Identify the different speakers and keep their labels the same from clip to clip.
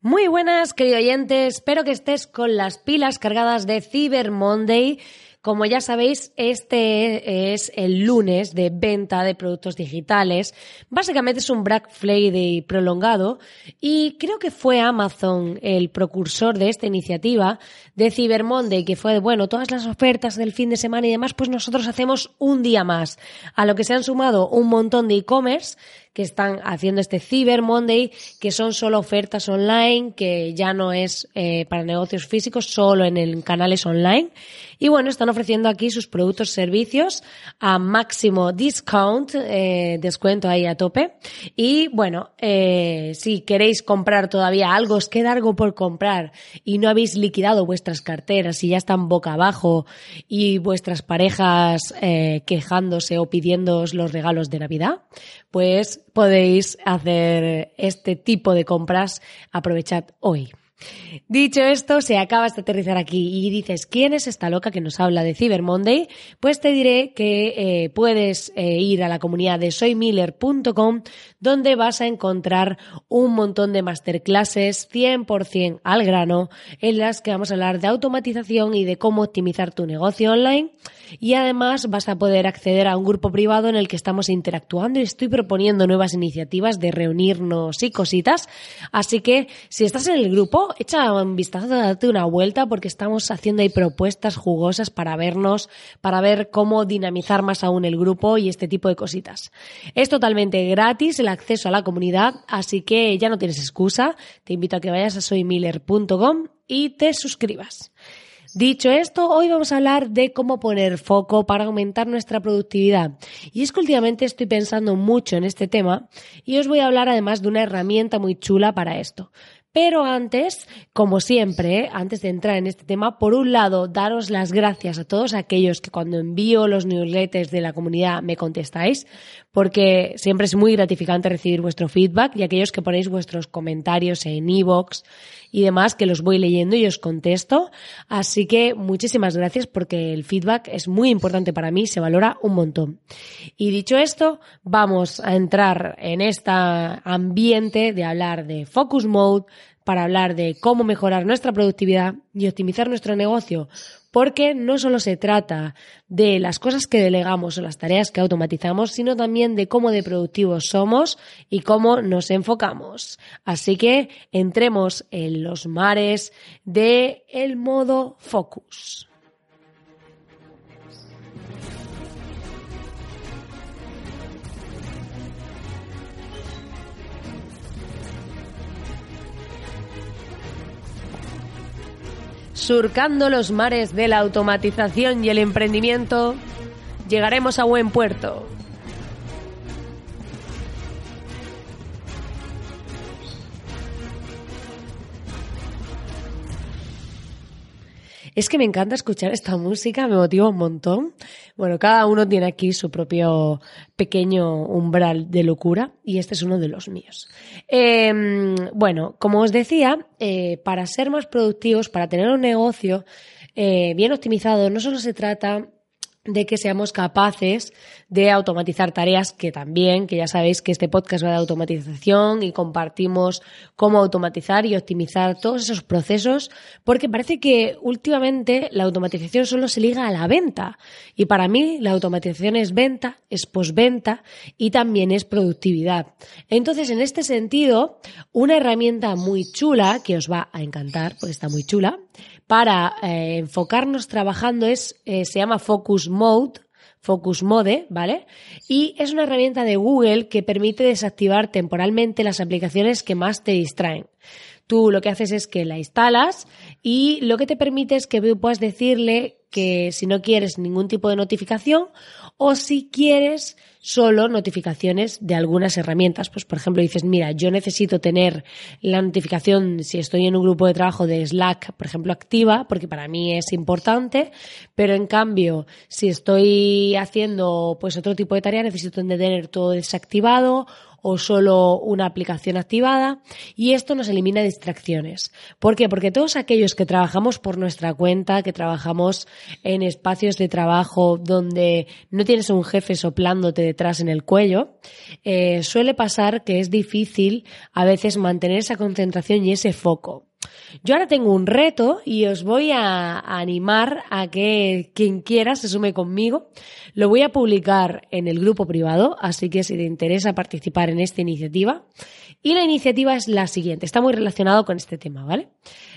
Speaker 1: Muy buenas, querido oyente. Espero que estés con las pilas cargadas de Cyber Monday como ya sabéis, este es el lunes de venta de productos digitales. Básicamente es un Black Friday prolongado y creo que fue Amazon el precursor de esta iniciativa de Cyber Monday, que fue, bueno, todas las ofertas del fin de semana y demás, pues nosotros hacemos un día más, a lo que se han sumado un montón de e-commerce que están haciendo este Cyber Monday, que son solo ofertas online, que ya no es eh, para negocios físicos, solo en el canales online. Y bueno, están ofreciendo aquí sus productos servicios a máximo discount, eh, descuento ahí a tope. Y bueno, eh, si queréis comprar todavía algo, os queda algo por comprar y no habéis liquidado vuestras carteras y ya están boca abajo y vuestras parejas quejándose o pidiéndoos los regalos de Navidad, pues podéis hacer este tipo de compras. Aprovechad hoy. Dicho esto, se acabas de aterrizar aquí y dices, ¿quién es esta loca que nos habla de Cyber Monday? Pues te diré que eh, puedes eh, ir a la comunidad de soymiller.com donde vas a encontrar un montón de masterclasses 100% al grano en las que vamos a hablar de automatización y de cómo optimizar tu negocio online y además vas a poder acceder a un grupo privado en el que estamos interactuando y estoy proponiendo nuevas iniciativas de reunirnos y cositas. Así que si estás en el grupo, echa un vistazo, date una vuelta porque estamos haciendo ahí propuestas jugosas para vernos, para ver cómo dinamizar más aún el grupo y este tipo de cositas. Es totalmente gratis el acceso a la comunidad, así que ya no tienes excusa. Te invito a que vayas a soymiller.com y te suscribas. Dicho esto, hoy vamos a hablar de cómo poner foco para aumentar nuestra productividad. Y es que últimamente estoy pensando mucho en este tema y os voy a hablar además de una herramienta muy chula para esto. Pero antes, como siempre, antes de entrar en este tema, por un lado, daros las gracias a todos aquellos que cuando envío los newsletters de la comunidad me contestáis, porque siempre es muy gratificante recibir vuestro feedback y aquellos que ponéis vuestros comentarios en iVoox y demás, que los voy leyendo y os contesto. Así que muchísimas gracias porque el feedback es muy importante para mí, se valora un montón. Y dicho esto, vamos a entrar en este ambiente de hablar de Focus Mode, para hablar de cómo mejorar nuestra productividad y optimizar nuestro negocio, porque no solo se trata de las cosas que delegamos o las tareas que automatizamos, sino también de cómo de productivos somos y cómo nos enfocamos. Así que entremos en los mares de modo focus. Surcando los mares de la automatización y el emprendimiento, llegaremos a buen puerto. Es que me encanta escuchar esta música, me motiva un montón. Bueno, cada uno tiene aquí su propio pequeño umbral de locura y este es uno de los míos. Em, bueno, como os decía, eh, para ser más productivos, para tener un negocio eh, bien optimizado, no solo se trata de que seamos capaces de automatizar tareas que también, que ya sabéis que este podcast va de automatización y compartimos cómo automatizar y optimizar todos esos procesos, porque parece que últimamente la automatización solo se liga a la venta. Y para mí la automatización es venta, es posventa y también es productividad. Entonces, en este sentido, una herramienta muy chula, que os va a encantar, porque está muy chula, para eh, enfocarnos trabajando es, eh, se llama Focus Mode, Focus Mode, ¿vale? Y es una herramienta de Google que permite desactivar temporalmente las aplicaciones que más te distraen. Tú lo que haces es que la instalas y lo que te permite es que puedas decirle que si no quieres ningún tipo de notificación o si quieres solo notificaciones de algunas herramientas. Pues, por ejemplo, dices, mira, yo necesito tener la notificación si estoy en un grupo de trabajo de Slack, por ejemplo, activa, porque para mí es importante, pero en cambio, si estoy haciendo pues otro tipo de tarea, necesito tener todo desactivado o solo una aplicación activada y esto nos elimina distracciones. ¿Por qué? Porque todos aquellos que trabajamos por nuestra cuenta, que trabajamos en espacios de trabajo donde no tienes un jefe soplándote detrás en el cuello, eh, suele pasar que es difícil a veces mantener esa concentración y ese foco. Yo ahora tengo un reto y os voy a, animar a que quien quiera se sume conmigo. Lo voy a publicar en el grupo privado, así que si te interesa participar en esta iniciativa. Y la iniciativa es la siguiente, está muy relacionado con este tema, ¿vale?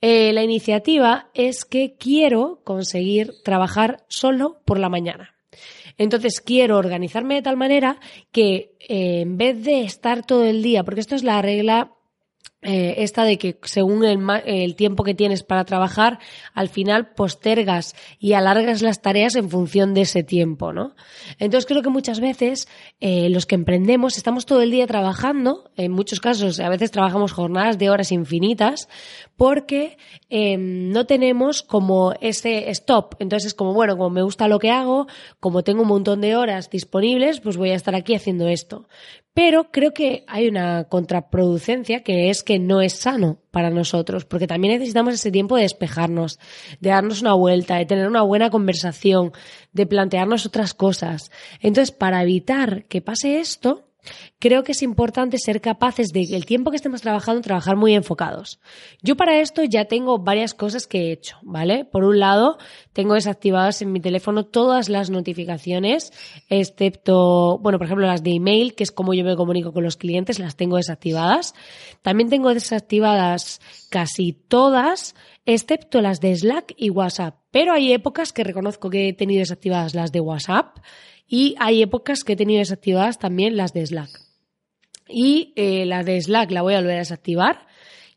Speaker 1: Eh, la iniciativa es que quiero conseguir trabajar solo por la mañana. Entonces quiero organizarme de tal manera que eh, en vez de estar todo el día, porque esto es la regla eh, esta de que según el, tiempo que tienes para trabajar, al final postergas y alargas las tareas en función de ese tiempo, ¿no? Entonces creo que muchas veces eh, los que emprendemos estamos todo el día trabajando, en muchos casos a veces trabajamos jornadas de horas infinitas, porque eh, no tenemos como ese stop. Entonces es como, bueno, como me gusta lo que hago, como tengo un montón de horas disponibles, pues voy a estar aquí haciendo esto. Pero creo que hay una contraproducencia que es que no es sano para nosotros, porque también necesitamos ese tiempo de despejarnos, de darnos una vuelta, de tener una buena conversación, de plantearnos otras cosas. Entonces, para evitar que pase esto, Creo que es importante ser capaces de, el tiempo que estemos trabajando, trabajar muy enfocados. Yo para esto ya tengo varias cosas que he hecho, ¿vale? Por un lado, tengo desactivadas en mi teléfono todas las notificaciones, excepto, bueno, por ejemplo, las de email, que es como yo me comunico con los clientes, las tengo desactivadas. También tengo desactivadas casi todas, excepto las de Slack y WhatsApp. Pero hay épocas que reconozco que he tenido desactivadas las de WhatsApp y hay épocas que he tenido desactivadas también las de Slack. Y eh, la de Slack la voy a volver a desactivar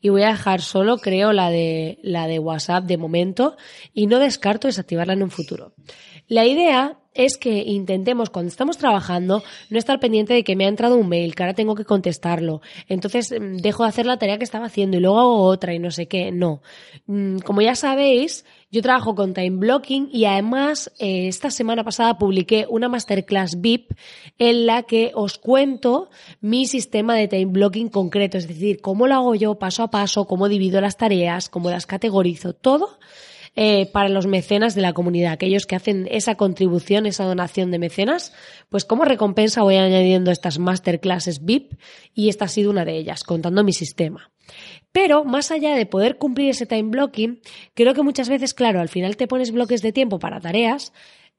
Speaker 1: y voy a dejar solo, creo, la de, la de WhatsApp de momento y no descarto desactivarla en un futuro. La idea es que intentemos, cuando estamos trabajando, no estar pendiente de que me ha entrado un mail, que ahora tengo que contestarlo. Entonces mm, dejo de hacer la tarea que estaba haciendo y luego hago otra y no sé qué. No. Mm, como ya sabéis, yo trabajo con time blocking y además eh, esta semana pasada publiqué una masterclass VIP en la que os cuento mi sistema de time blocking concreto, es decir, cómo lo hago yo paso a paso, cómo divido las tareas, cómo las categorizo, todo eh, para los mecenas de la comunidad, aquellos que hacen esa contribución, esa donación de mecenas, pues como recompensa voy añadiendo estas masterclasses VIP y esta ha sido una de ellas, contando mi sistema. Pero más allá de poder cumplir ese time blocking, creo que muchas veces, claro, al final te pones bloques de tiempo para tareas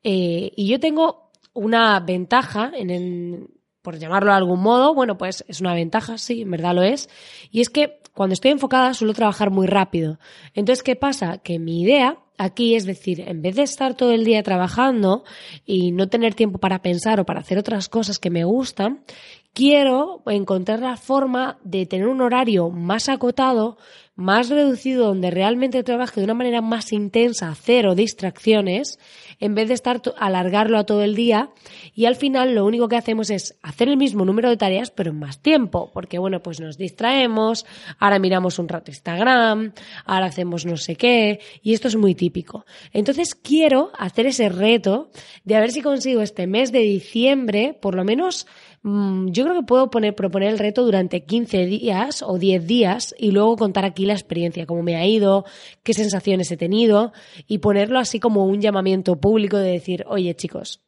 Speaker 1: eh, y yo tengo una ventaja en, por llamarlo de algún modo, bueno, pues es una ventaja, sí, en verdad lo es, y es que cuando estoy enfocada suelo trabajar muy rápido. Entonces, ¿qué pasa? Que mi idea aquí es decir, en vez de estar todo el día trabajando y no tener tiempo para pensar o para hacer otras cosas que me gustan, quiero encontrar la forma de tener un horario más acotado, más reducido, donde realmente trabaje de una manera más intensa, cero distracciones, en vez de estar alargarlo a todo el día y al final lo único que hacemos es hacer el mismo número de tareas pero en más tiempo, porque bueno, pues nos distraemos, ahora miramos un rato Instagram, ahora hacemos no sé qué y esto es muy típico. Entonces quiero hacer ese reto de a ver si consigo este mes de diciembre, por lo menos Mm, yo creo que puedo poner, proponer el reto durante 15 días o 10 días y luego contar aquí la experiencia, cómo me ha ido, qué sensaciones he tenido y ponerlo así como un llamamiento público de decir, oye chicos,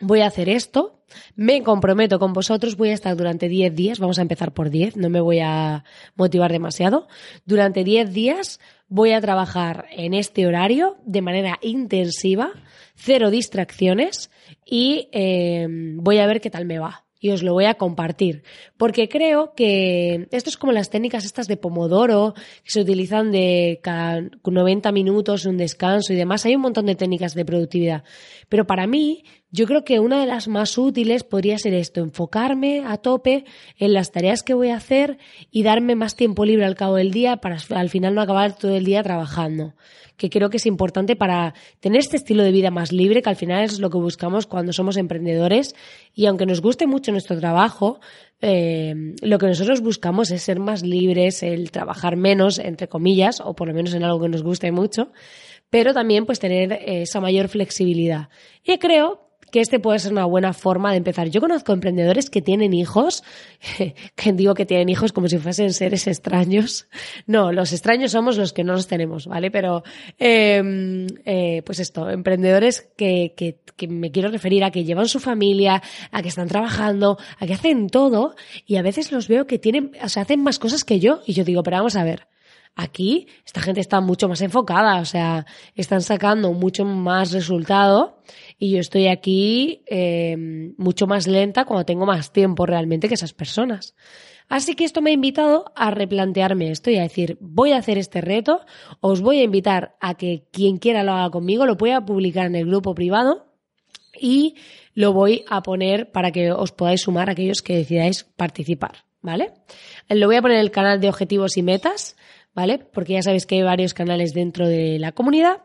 Speaker 1: voy a hacer esto, me comprometo con vosotros, voy a estar durante 10 días, vamos a empezar por 10, no me voy a motivar demasiado, durante 10 días voy a trabajar en este horario de manera intensiva, cero distracciones y eh, voy a ver qué tal me va y os lo voy a compartir. Porque creo que esto es como las técnicas estas de Pomodoro, que se utilizan de cada 90 minutos, un descanso y demás. Hay un montón de técnicas de productividad. Pero para mí, yo creo que una de las más útiles podría ser esto, enfocarme a tope en las tareas que voy a hacer y darme más tiempo libre al cabo del día para al final no acabar todo el día trabajando que creo que es importante para tener este estilo de vida más libre, que al final es lo que buscamos cuando somos emprendedores. Y aunque nos guste mucho nuestro trabajo, eh, lo que nosotros buscamos es ser más libres, el trabajar menos, entre comillas, o por lo menos en algo que nos guste mucho, pero también pues tener esa mayor flexibilidad. Y creo que este puede ser una buena forma de empezar. Yo conozco emprendedores que tienen hijos, que digo que tienen hijos como si fuesen seres extraños. No, los extraños somos los que no los tenemos, ¿vale? Pero, em, eh, pues esto, emprendedores que, que, que me quiero referir a que llevan su familia, a que están trabajando, a que hacen todo y a veces los veo que tienen, o sea, hacen más cosas que yo y yo digo, pero vamos a ver. Aquí esta gente está mucho más enfocada, o sea, están sacando mucho más resultado y yo estoy aquí eh, mucho más lenta cuando tengo más tiempo realmente que esas personas. Así que esto me ha invitado a replantearme esto y a decir, voy a hacer este reto, os voy a invitar a que quien quiera lo haga conmigo, lo pueda publicar en el grupo privado y lo voy a poner para que os podáis sumar aquellos que decidáis participar, ¿vale? Lo voy a poner en el canal de objetivos y metas ¿vale? Porque ya sabéis que hay varios canales dentro de la comunidad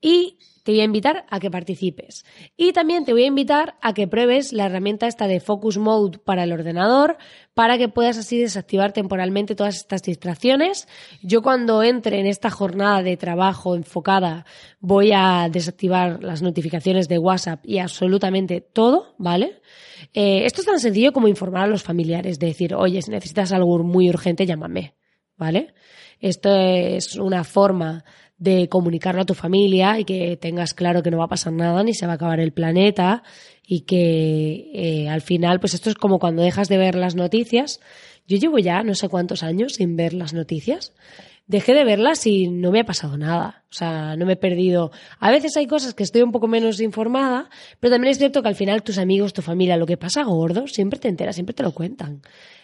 Speaker 1: y te voy a invitar a que participes. Y también te voy a invitar a que pruebes la herramienta esta de Focus Mode para el ordenador para que puedas así desactivar temporalmente todas estas distracciones. Yo cuando entre en esta jornada de trabajo enfocada voy a desactivar las notificaciones de WhatsApp y absolutamente todo, ¿vale? Eh, esto es tan sencillo como informar a los familiares, de decir, oye, si necesitas algo muy urgente, llámame, ¿vale? Esto es una forma de comunicarlo a tu familia y que tengas claro que no va a pasar nada ni se va a acabar el planeta y que eh, al final, pues esto es como cuando dejas de ver las noticias. Yo llevo ya no sé cuántos años sin ver las noticias. Dejé de verlas y no me ha pasado nada. O sea, no me he perdido. A veces hay cosas que estoy un poco menos informada, pero también es cierto que al final tus amigos, tu familia, lo que pasa gordo, siempre te enteras, siempre te lo cuentan.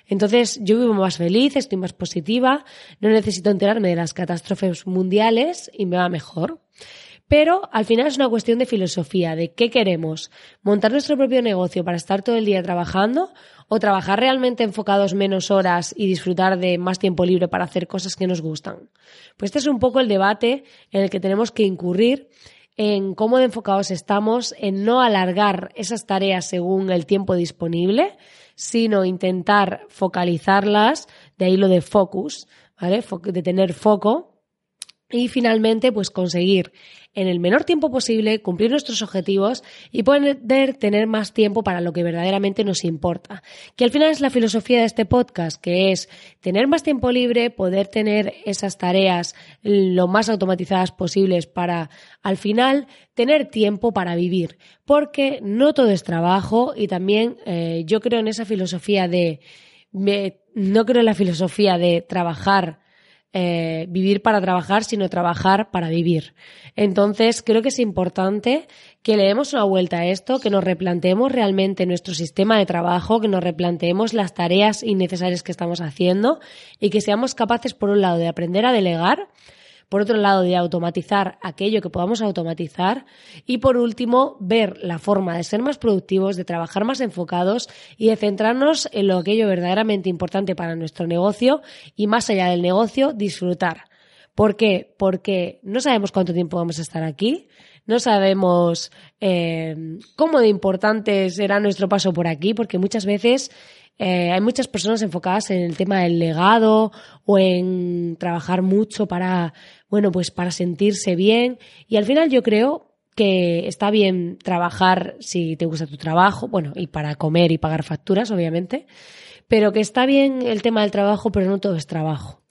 Speaker 1: Entonces yo vivo más feliz, estoy más positiva, no necesito enterarme de las catástrofes mundiales y me va mejor. Pero al final es una cuestión de filosofía, de qué queremos, montar nuestro propio negocio para estar todo el día trabajando o trabajar realmente enfocados menos horas y disfrutar de más tiempo libre para hacer cosas que nos gustan. Pues este es un poco el debate en el que tenemos que incurrir en cómo enfocados estamos, en no alargar esas tareas según el tiempo disponible, sino intentar focalizarlas, de ahí lo de focus, ¿vale? De tener foco y finalmente pues conseguir en el menor tiempo posible cumplir nuestros objetivos y poder tener más tiempo para lo que verdaderamente nos importa. Que al final es la filosofía de este podcast, que es tener más tiempo libre, poder tener esas tareas lo más automatizadas posibles para al final tener tiempo para vivir. Porque no todo es trabajo y también eh, yo creo en esa filosofía de... no creo en la filosofía de trabajar eh, vivir para trabajar, sino trabajar para vivir. Entonces, creo que es importante que le demos una vuelta a esto, que nos replanteemos realmente nuestro sistema de trabajo, que nos replanteemos las tareas innecesarias que estamos haciendo y que seamos capaces, por un lado, de aprender a delegar, por otro lado, de automatizar aquello que podamos automatizar y por último, ver la forma de ser más productivos, de trabajar más enfocados y de centrarnos en lo aquello verdaderamente importante para nuestro negocio y más allá del negocio, disfrutar. ¿Por qué? Porque no sabemos cuánto tiempo vamos a estar aquí, no sabemos eh, cómo de importante será nuestro paso por aquí, porque muchas veces eh, hay muchas personas enfocadas en el tema del legado o en trabajar mucho para, bueno, pues para sentirse bien. Y al final yo creo que está bien trabajar si te gusta tu trabajo, bueno, y para comer y pagar facturas, obviamente, pero que está bien el tema del trabajo, pero no todo es trabajo.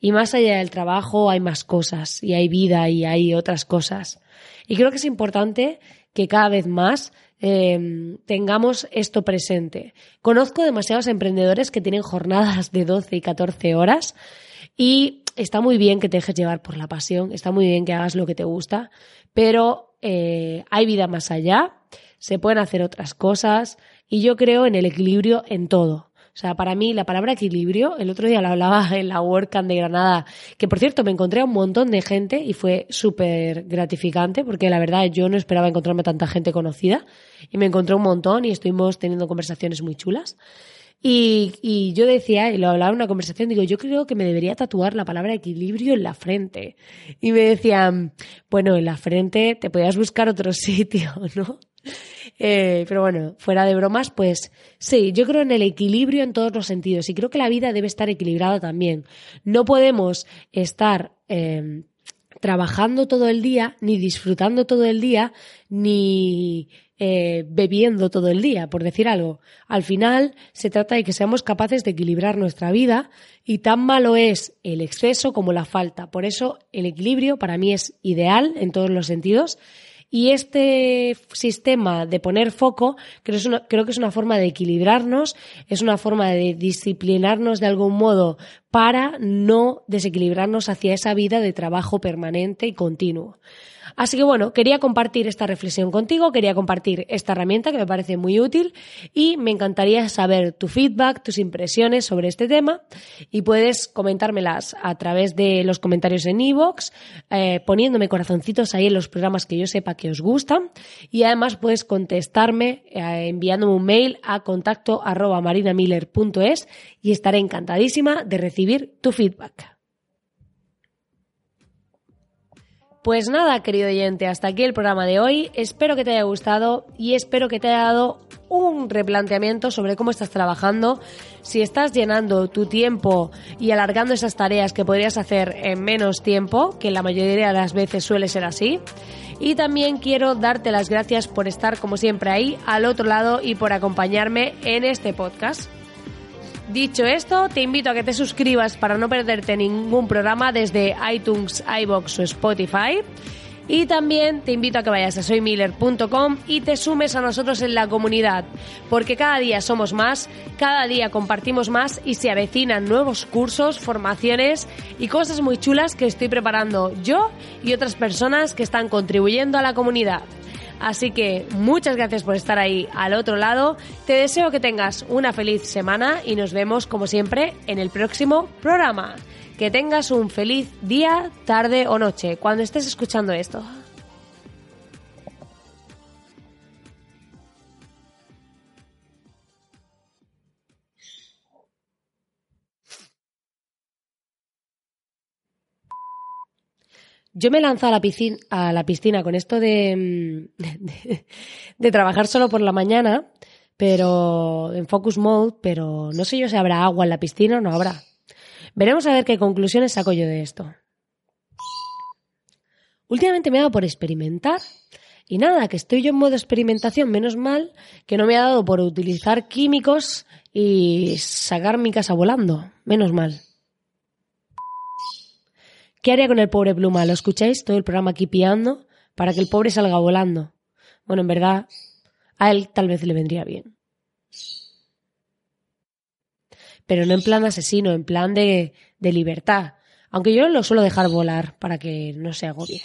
Speaker 1: Y más allá del trabajo hay más cosas, y hay vida y hay otras cosas. Y creo que es importante que cada vez más Em, tengamos esto presente. Conozco demasiados emprendedores que tienen jornadas de 12 y 14 horas y está muy bien que te dejes llevar por la pasión, está muy bien que hagas lo que te gusta, pero eh, hay vida más allá, se pueden hacer otras cosas y yo creo en el equilibrio en todo. O sea, para mí la palabra equilibrio, el otro día lo hablaba en la WordCamp de Granada, que por cierto me encontré a un montón de gente y fue súper gratificante porque la verdad yo no esperaba encontrarme tanta gente conocida y me encontré un montón y estuvimos teniendo conversaciones muy chulas. Y, y, yo decía, y lo hablaba en una conversación, digo, yo creo que me debería tatuar la palabra equilibrio en la frente. Y me decían, bueno, en la frente te podías buscar otro sitio, ¿no? Eh, pero bueno, fuera de bromas, pues sí, yo creo en el equilibrio en todos los sentidos y creo que la vida debe estar equilibrada también. No podemos estar eh, trabajando todo el día, ni disfrutando todo el día, ni eh, bebiendo todo el día, por decir algo. Al final se trata de que seamos capaces de equilibrar nuestra vida y tan malo es el exceso como la falta. Por eso el equilibrio para mí es ideal en todos los sentidos y este sistema de poner foco creo, creo, que es una forma de equilibrarnos, es una forma de disciplinarnos de algún modo para no desequilibrarnos hacia esa vida de trabajo permanente y continuo. Así que bueno, quería compartir esta reflexión contigo, quería compartir esta herramienta que me parece muy útil y me encantaría saber tu feedback, tus impresiones sobre este tema y puedes comentármelas a través de los comentarios en iVoox, eh, poniéndome corazoncitos ahí en los programas que yo sepa que os gustan y además puedes contestarme eh, enviándome un mail a contacto arroba marinamiller.es y estaré encantadísima de recibir tu feedback. Pues nada, querido oyente, hasta aquí el programa de hoy. Espero que te haya gustado y espero que te haya dado un replanteamiento sobre cómo estás trabajando, si estás llenando tu tiempo y alargando esas tareas que podrías hacer en menos tiempo, que la mayoría de las veces suele ser así. Y también quiero darte las gracias por estar como siempre ahí al otro lado y por acompañarme en este podcast. Dicho esto, te invito a que te suscribas para no perderte ningún programa desde iTunes, iBox o Spotify. Y también te invito a que vayas a soymiller.com y te sumes a nosotros en la comunidad, porque cada día somos más, cada día compartimos más y se avecinan nuevos cursos, formaciones y cosas muy chulas que estoy preparando yo y otras personas que están contribuyendo a la comunidad. Así que muchas gracias por estar ahí al otro lado. Te deseo que tengas una feliz semana y nos vemos como siempre en el próximo programa. Que tengas un feliz día, tarde o noche cuando estés escuchando esto. Yo me he a la piscina, a la piscina con esto de, de, trabajar solo por la mañana, pero en focus mode, pero no sé yo si habrá agua en la piscina o no habrá. Veremos a ver qué conclusiones saco yo de esto. Últimamente me ha dado por experimentar y nada, que estoy yo en modo experimentación, menos mal que no me ha dado por utilizar químicos y sacar mi casa volando, menos mal. ¿Qué haría con el pobre Pluma? ¿Lo escucháis? Todo el programa aquí piando para que el pobre salga volando. Bueno, en verdad, a él tal vez le vendría bien. Pero no en plan asesino, en plan de, de libertad. Aunque yo lo suelo dejar volar para que no se agobie.